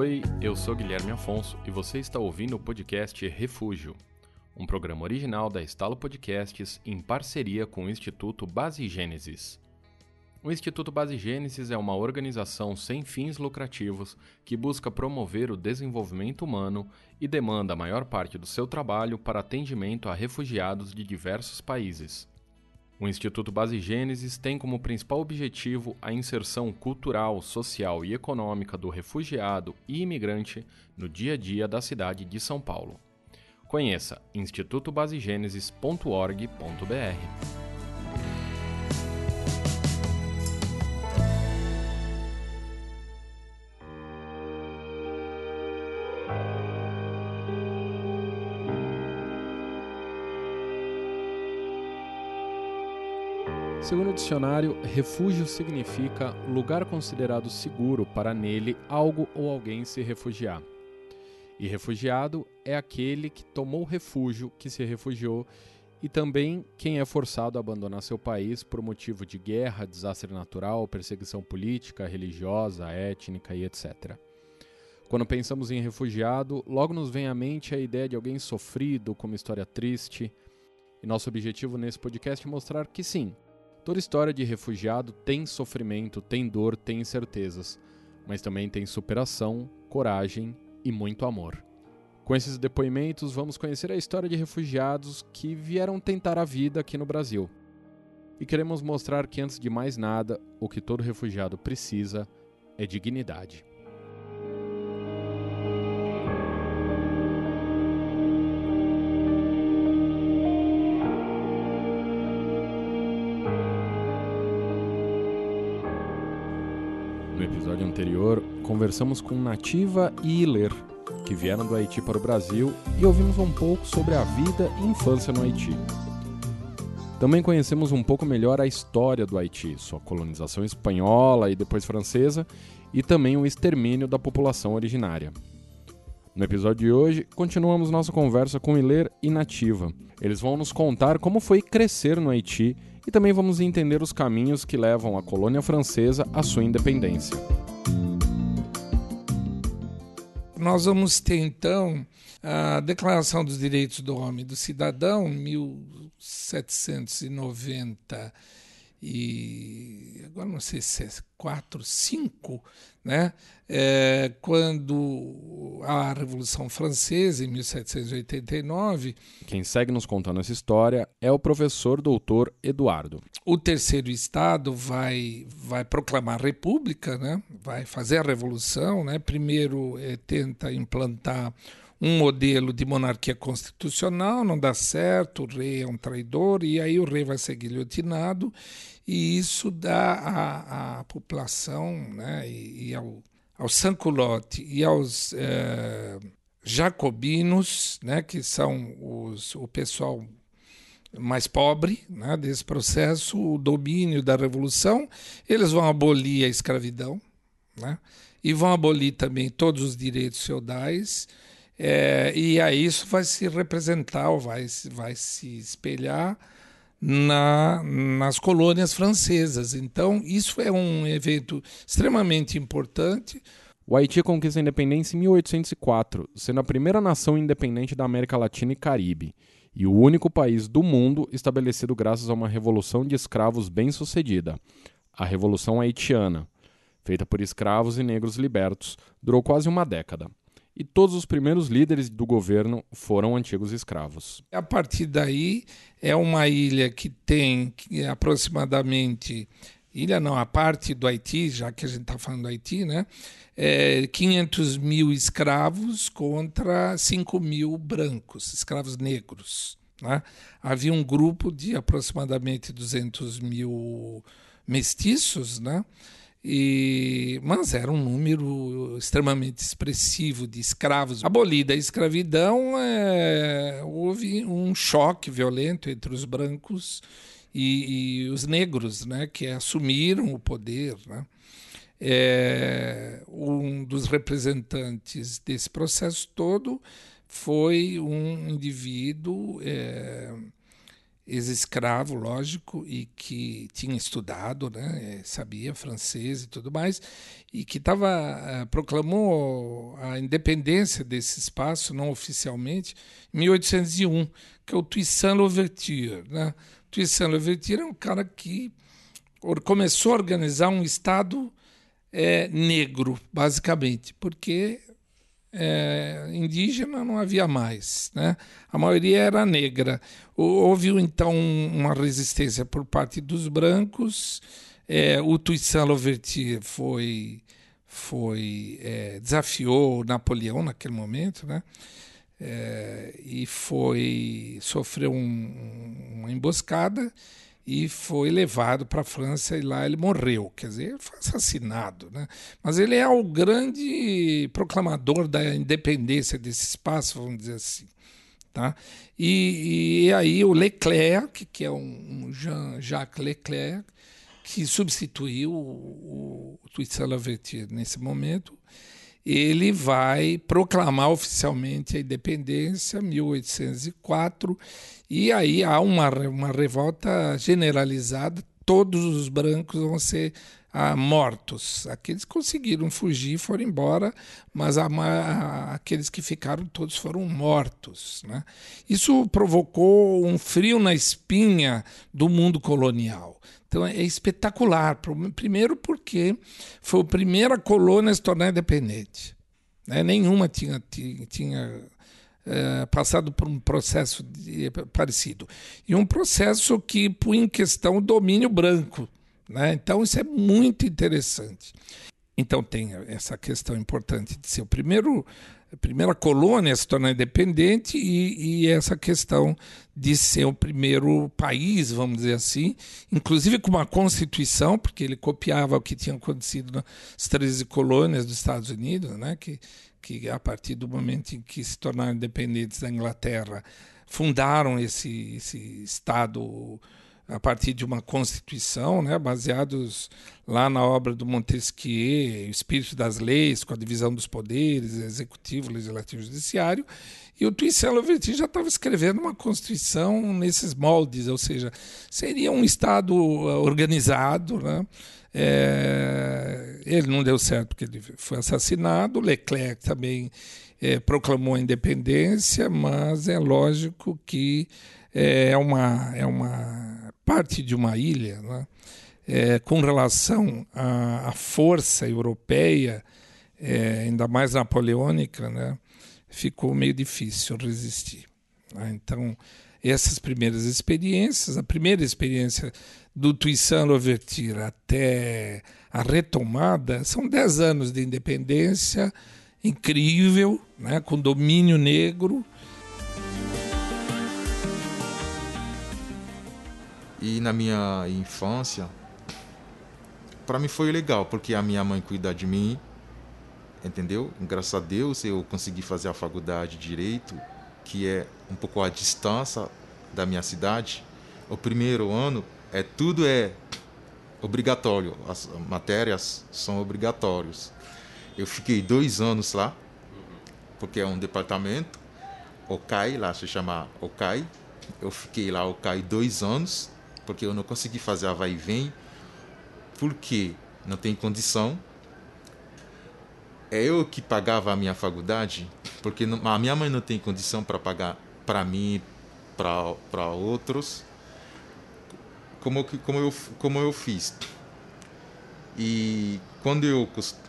Oi, eu sou Guilherme Afonso e você está ouvindo o podcast Refúgio, um programa original da Estalo Podcasts em parceria com o Instituto Base Gênesis. O Instituto Base Gênesis é uma organização sem fins lucrativos que busca promover o desenvolvimento humano e demanda a maior parte do seu trabalho para atendimento a refugiados de diversos países. O Instituto Base Gênesis tem como principal objetivo a inserção cultural, social e econômica do refugiado e imigrante no dia a dia da cidade de São Paulo. Conheça institutobasegenesis.org.br. dicionário, refúgio significa lugar considerado seguro para nele algo ou alguém se refugiar. E refugiado é aquele que tomou refúgio, que se refugiou, e também quem é forçado a abandonar seu país por motivo de guerra, desastre natural, perseguição política, religiosa, étnica e etc. Quando pensamos em refugiado, logo nos vem à mente a ideia de alguém sofrido, com uma história triste. E nosso objetivo nesse podcast é mostrar que sim, Toda história de refugiado tem sofrimento, tem dor, tem incertezas, mas também tem superação, coragem e muito amor. Com esses depoimentos, vamos conhecer a história de refugiados que vieram tentar a vida aqui no Brasil. E queremos mostrar que, antes de mais nada, o que todo refugiado precisa é dignidade. Episódio anterior, conversamos com Nativa e Iler, que vieram do Haiti para o Brasil, e ouvimos um pouco sobre a vida e infância no Haiti. Também conhecemos um pouco melhor a história do Haiti, sua colonização espanhola e depois francesa, e também o extermínio da população originária. No episódio de hoje, continuamos nossa conversa com Iler e Nativa. Eles vão nos contar como foi crescer no Haiti e também vamos entender os caminhos que levam a colônia francesa à sua independência. Nós vamos ter então a Declaração dos Direitos do Homem e do Cidadão, 1790 e agora não sei se é quatro, cinco, né? É, quando a Revolução Francesa, em 1789. Quem segue nos contando essa história é o professor doutor Eduardo. O terceiro Estado vai, vai proclamar a República, né? vai fazer a Revolução. Né? Primeiro é, tenta implantar um modelo de monarquia constitucional, não dá certo, o rei é um traidor, e aí o rei vai ser guilhotinado, e isso dá à, à população né, e, e ao, ao Sanculotte e aos eh, jacobinos, né, que são os, o pessoal mais pobre né, desse processo, o domínio da revolução, eles vão abolir a escravidão né, e vão abolir também todos os direitos feudais é, e aí isso vai se representar, ou vai, vai se espelhar na, nas colônias francesas. Então, isso é um evento extremamente importante. O Haiti conquista a independência em 1804, sendo a primeira nação independente da América Latina e Caribe, e o único país do mundo estabelecido graças a uma revolução de escravos bem-sucedida, a Revolução Haitiana, feita por escravos e negros libertos, durou quase uma década e todos os primeiros líderes do governo foram antigos escravos. A partir daí, é uma ilha que tem aproximadamente ilha não, a parte do Haiti, já que a gente está falando do Haiti, né? É 500 mil escravos contra 5 mil brancos, escravos negros. Né? Havia um grupo de aproximadamente 200 mil mestiços, né? E, mas era um número extremamente expressivo de escravos. Abolida a escravidão, é, houve um choque violento entre os brancos e, e os negros, né, que assumiram o poder. Né. É, um dos representantes desse processo todo foi um indivíduo é, ex-escravo, lógico, e que tinha estudado, né, sabia francês e tudo mais, e que tava, uh, proclamou a independência desse espaço, não oficialmente, em 1801, que é o Toussaint Louverture. Né? Toussaint Louverture é um cara que começou a organizar um Estado é, negro, basicamente, porque é, indígena não havia mais, né? A maioria era negra. Houve então uma resistência por parte dos brancos. É, o Toussaint foi foi é, desafiou Napoleão naquele momento, né? E foi sofreu um, uma emboscada e foi levado para a França e lá ele morreu, quer dizer, foi assassinado, né? Mas ele é o grande proclamador da independência desse espaço, vamos dizer assim, tá? E, e aí o Leclerc, que é um, Jean-Jacques Leclerc, que substituiu o, o Toussaint Louverture nesse momento, ele vai proclamar oficialmente a independência, 1804, e aí há uma, uma revolta generalizada, todos os brancos vão ser ah, mortos. Aqueles que conseguiram fugir foram embora, mas a, a, aqueles que ficaram todos foram mortos. Né? Isso provocou um frio na espinha do mundo colonial. Então é espetacular. Primeiro porque foi a primeira colônia a se tornar independente. Né? Nenhuma tinha, tinha, tinha é, passado por um processo de, parecido. E um processo que põe em questão o domínio branco. Né? Então, isso é muito interessante. Então, tem essa questão importante de ser o primeiro a primeira colônia a se tornar independente e, e, essa questão de ser o primeiro país, vamos dizer assim, inclusive com uma constituição, porque ele copiava o que tinha acontecido nas 13 colônias dos Estados Unidos, né, que, que a partir do momento em que se tornaram independentes da Inglaterra, fundaram esse, esse Estado a partir de uma constituição, né, baseados lá na obra do Montesquieu, o espírito das leis, com a divisão dos poderes, executivo, legislativo e judiciário, e o Toussaint Louverture já estava escrevendo uma constituição nesses moldes, ou seja, seria um Estado uh, organizado, né? É, ele não deu certo porque ele foi assassinado, Leclerc também é, proclamou a independência, mas é lógico que é uma, é uma parte de uma ilha, né? é, com relação à, à força europeia, é, ainda mais napoleônica, né? ficou meio difícil resistir. Né? Então, essas primeiras experiências, a primeira experiência do Toussaint Louverture até a retomada, são dez anos de independência incrível, né? com domínio negro, E na minha infância, para mim foi legal, porque a minha mãe cuida de mim, entendeu? Graças a Deus eu consegui fazer a faculdade de Direito, que é um pouco a distância da minha cidade. O primeiro ano é tudo é obrigatório, as matérias são obrigatórios. Eu fiquei dois anos lá, porque é um departamento, OCAI, lá se chama OCAI. Eu fiquei lá, OCAI, dois anos porque eu não consegui fazer a vai e vem, porque não tem condição. É eu que pagava a minha faculdade, porque a minha mãe não tem condição para pagar para mim, para outros. Como, como, eu, como eu fiz. E quando eu,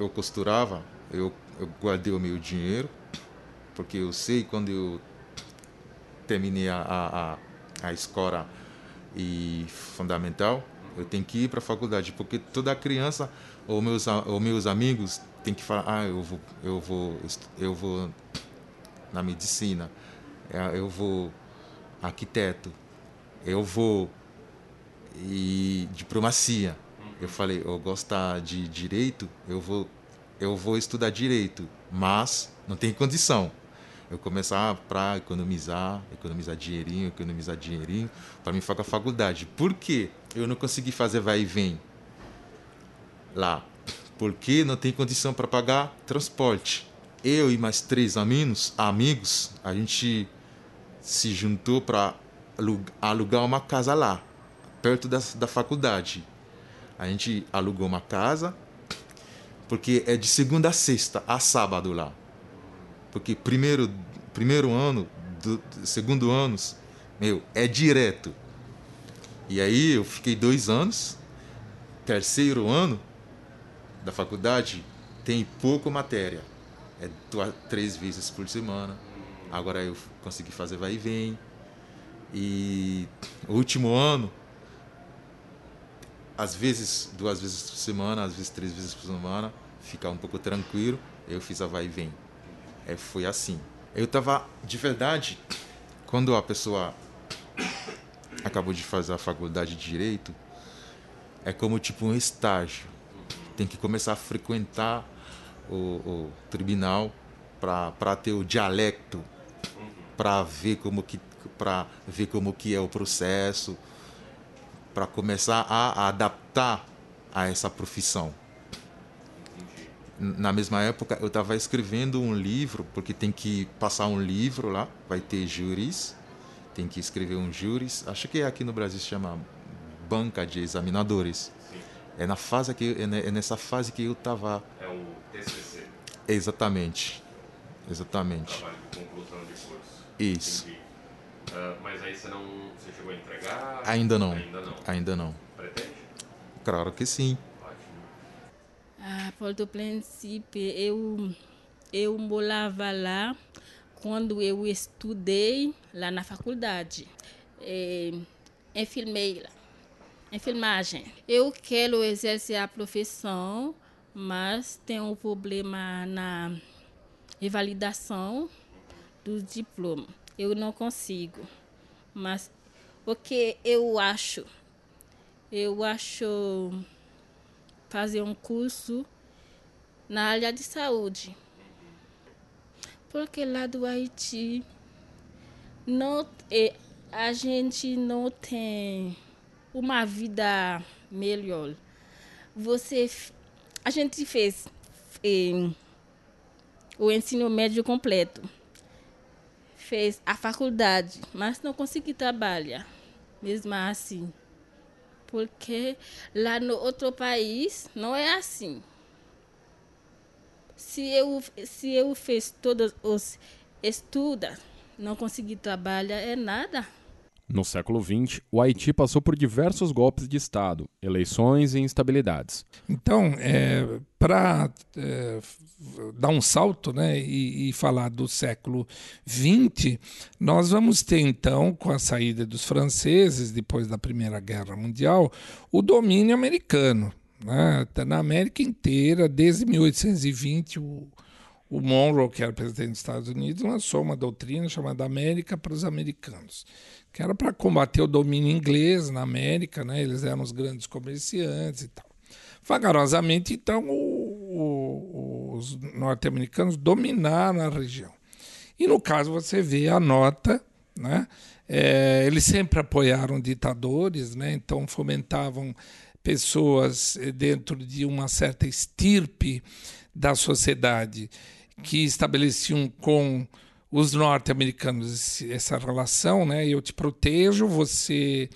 eu costurava, eu, eu guardei o meu dinheiro, porque eu sei quando eu terminei a, a, a escola e fundamental, eu tenho que ir para a faculdade, porque toda criança ou meus ou meus amigos tem que falar, ah, eu vou eu vou eu vou na medicina, é, eu vou arquiteto, eu vou e diplomacia. Eu falei, eu gostar de direito, eu vou eu vou estudar direito, mas não tem condição eu começar para economizar, economizar dinheirinho, economizar dinheirinho, para mim fazer a faculdade. Por quê? Eu não consegui fazer vai e vem lá. Porque não tem condição para pagar transporte. Eu e mais três amigos, amigos, a gente se juntou para alugar uma casa lá, perto da, da faculdade. A gente alugou uma casa, porque é de segunda a sexta, a sábado lá. Porque primeiro, primeiro ano, do, segundo anos, meu, é direto. E aí eu fiquei dois anos, terceiro ano da faculdade, tem pouco matéria. É duas, três vezes por semana. Agora eu consegui fazer vai e vem. E último ano, às vezes duas vezes por semana, às vezes três vezes por semana, ficar um pouco tranquilo, eu fiz a vai e vem. É, foi assim. Eu tava, de verdade, quando a pessoa acabou de fazer a faculdade de Direito, é como tipo um estágio. Tem que começar a frequentar o, o tribunal para ter o dialecto, para ver como que para ver como que é o processo, para começar a adaptar a essa profissão. Na mesma época, eu estava escrevendo um livro, porque tem que passar um livro lá, vai ter júris, tem que escrever um júris. Acho que aqui no Brasil se chama banca de examinadores. Sim. É na fase que é nessa fase que eu estava. É o TCC. Exatamente, exatamente. Trabalho de conclusão de curso. Isso. Uh, mas aí você não, você chegou a entregar? Ainda não. Ainda não. Ainda não. Pretende? Claro que sim. Ótimo. Ah, por do princípio, eu eu morava lá quando eu estudei lá na faculdade. É, enfermeira, enfermagem. Eu quero exercer a profissão, mas tem um problema na revalidação do diploma. Eu não consigo. Mas o que eu acho? Eu acho fazer um curso na área de saúde porque lá do Haiti não, a gente não tem uma vida melhor. Você, a gente fez é, o ensino médio completo, fez a faculdade, mas não consegui trabalhar, mesmo assim. Porque lá no outro país não é assim se eu se eu fiz todos os estudos, não consegui trabalhar é nada. No século XX, o Haiti passou por diversos golpes de Estado, eleições e instabilidades. Então, é, para é, dar um salto né, e, e, falar do século XX, nós vamos ter, então, com a saída dos franceses, depois da Primeira Guerra Mundial, o domínio americano. Né? Tá na América inteira, desde 1820, o, o Monroe, que era presidente dos Estados Unidos, lançou uma doutrina chamada América para os Americanos, que era para combater o domínio inglês na América, né? eles eram os grandes comerciantes e tal. Vagarosamente, então, o, o, os norte-americanos dominaram a região. E no caso, você vê a nota, né? É, eles sempre apoiaram ditadores, né? então fomentavam pessoas eh, dentro de uma certa estirpe da sociedade que estabeleciam com os norte-americanos essa relação, né? Eu te protejo, você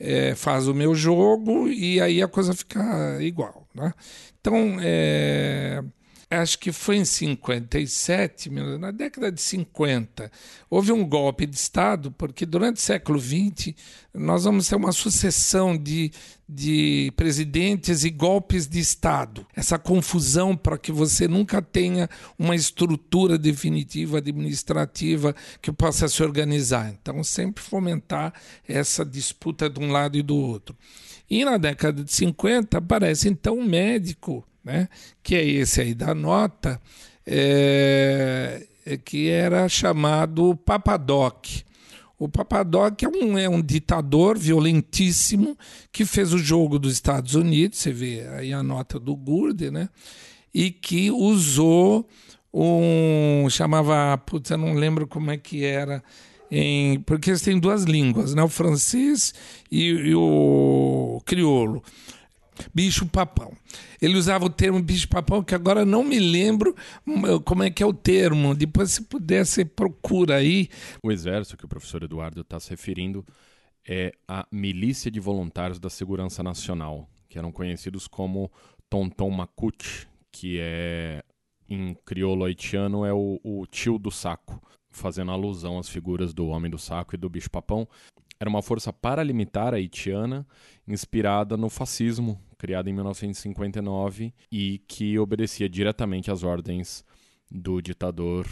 é, faz o meu jogo e aí a coisa fica igual, né? Então, é, acho que foi em 57, na década de 50, houve um golpe de Estado, porque durante o século XX nós vamos ter uma sucessão de, de presidentes e golpes de Estado. Essa confusão para que você nunca tenha uma estrutura definitiva administrativa que possa se organizar. Então, sempre fomentar essa disputa de um lado e do outro. E na década de 50 aparece então um médico né? que é esse aí da nota, é, é, que era chamado Papadoc. O Papadoc é um, é um ditador violentíssimo que fez o jogo dos Estados Unidos, você vê aí a nota do Gurde, né? e que usou um. chamava. Putz, eu não lembro como é que era. Em, porque eles têm duas línguas, né? o francês e, e o crioulo bicho-papão. Ele usava o termo bicho-papão, que agora não me lembro hum, como é que é o termo. Depois, se puder, você procura aí. O exército que o professor Eduardo está se referindo é a Milícia de Voluntários da Segurança Nacional, que eram conhecidos como Tonton Makut, que é em crioulo haitiano é o, o tio do saco, fazendo alusão às figuras do Homem do Saco e do Bicho-Papão. Era uma força paramilitar haitiana inspirada no fascismo, criada em 1959 e que obedecia diretamente às ordens do ditador,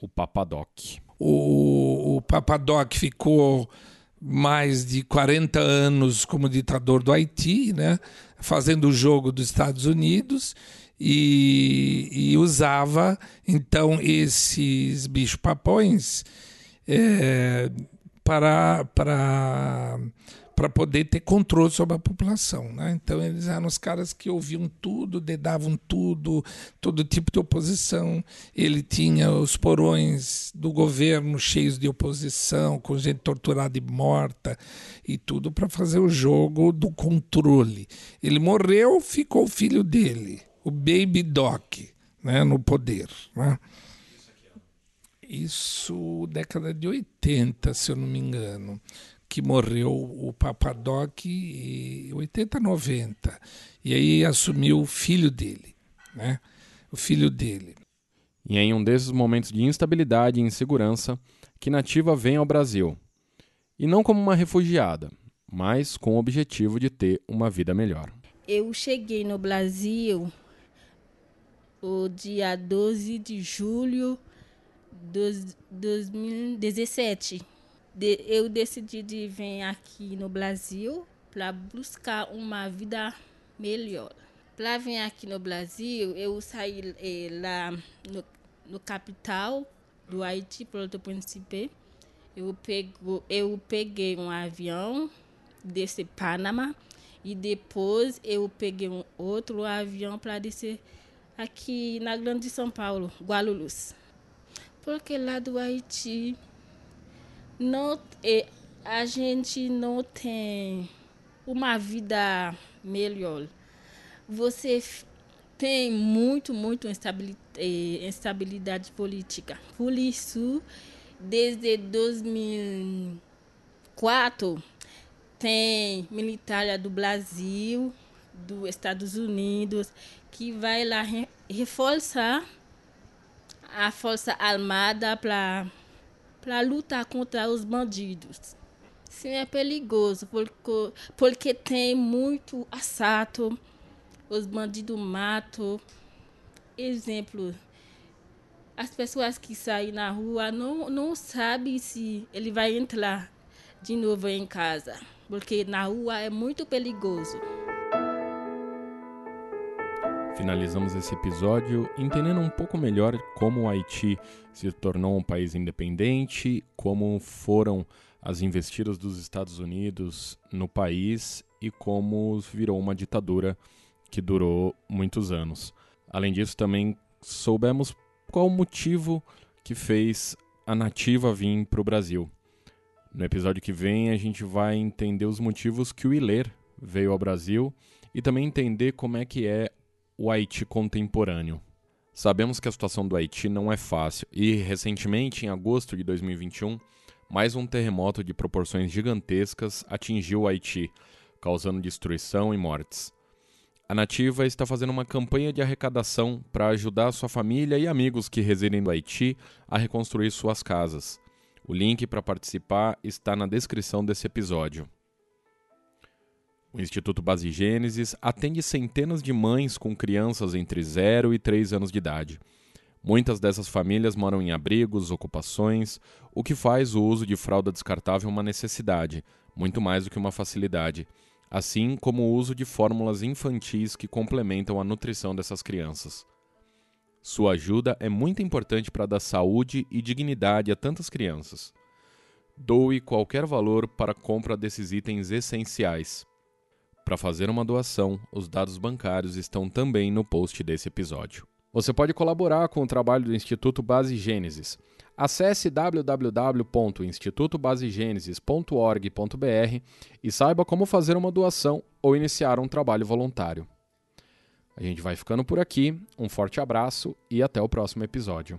o Papadoc. O, o Papadoc ficou mais de 40 anos como ditador do Haiti, né? fazendo o jogo dos Estados Unidos e, e usava então esses bichos-papões é, para, para, para poder ter controle sobre a população. Né? Então, eles eram os caras que ouviam tudo, dedavam tudo, todo tipo de oposição. Ele tinha os porões do governo cheios de oposição, com gente torturada e morta, e tudo para fazer o jogo do controle. Ele morreu, ficou o filho dele o Baby Doc né, no poder. Né? Isso década de 80, se eu não me engano, que morreu o Papadoc em 80, 90. E aí assumiu o filho dele, né? O filho dele. E é em um desses momentos de instabilidade e insegurança que Nativa vem ao Brasil. E não como uma refugiada, mas com o objetivo de ter uma vida melhor. Eu cheguei no Brasil o dia 12 de julho de 2017. De, eu decidi de vir aqui no Brasil para buscar uma vida melhor. Para vir aqui no Brasil, eu saí eh, lá no, no capital do Haiti, Porto Príncipe. Eu, eu peguei um avião desse Panamá e depois eu peguei um outro avião para descer aqui na Grande São Paulo, Guarulhos. Porque lá do Haiti não, é, a gente não tem uma vida melhor. Você tem muito, muito instabilidade, política. Por isso, desde 2004, tem militar do Brasil, dos Estados Unidos, que vai lá reforçar a força armada para lutar contra os bandidos. Sim, é perigoso, porque, porque tem muito assalto, os bandidos matam. Exemplo, as pessoas que saem na rua não, não sabem se ele vai entrar de novo em casa, porque na rua é muito perigoso. Finalizamos esse episódio entendendo um pouco melhor como o Haiti se tornou um país independente, como foram as investidas dos Estados Unidos no país e como virou uma ditadura que durou muitos anos. Além disso, também soubemos qual o motivo que fez a nativa vir para o Brasil. No episódio que vem, a gente vai entender os motivos que o Iler veio ao Brasil e também entender como é que é o Haiti contemporâneo. Sabemos que a situação do Haiti não é fácil e, recentemente, em agosto de 2021, mais um terremoto de proporções gigantescas atingiu o Haiti, causando destruição e mortes. A Nativa está fazendo uma campanha de arrecadação para ajudar sua família e amigos que residem no Haiti a reconstruir suas casas. O link para participar está na descrição desse episódio. O Instituto Base Gênesis atende centenas de mães com crianças entre 0 e 3 anos de idade. Muitas dessas famílias moram em abrigos, ocupações, o que faz o uso de fralda descartável uma necessidade, muito mais do que uma facilidade, assim como o uso de fórmulas infantis que complementam a nutrição dessas crianças. Sua ajuda é muito importante para dar saúde e dignidade a tantas crianças. Doe qualquer valor para a compra desses itens essenciais. Para fazer uma doação, os dados bancários estão também no post desse episódio. Você pode colaborar com o trabalho do Instituto Base Gênesis. Acesse www.institutobasegenesis.org.br e saiba como fazer uma doação ou iniciar um trabalho voluntário. A gente vai ficando por aqui, um forte abraço e até o próximo episódio.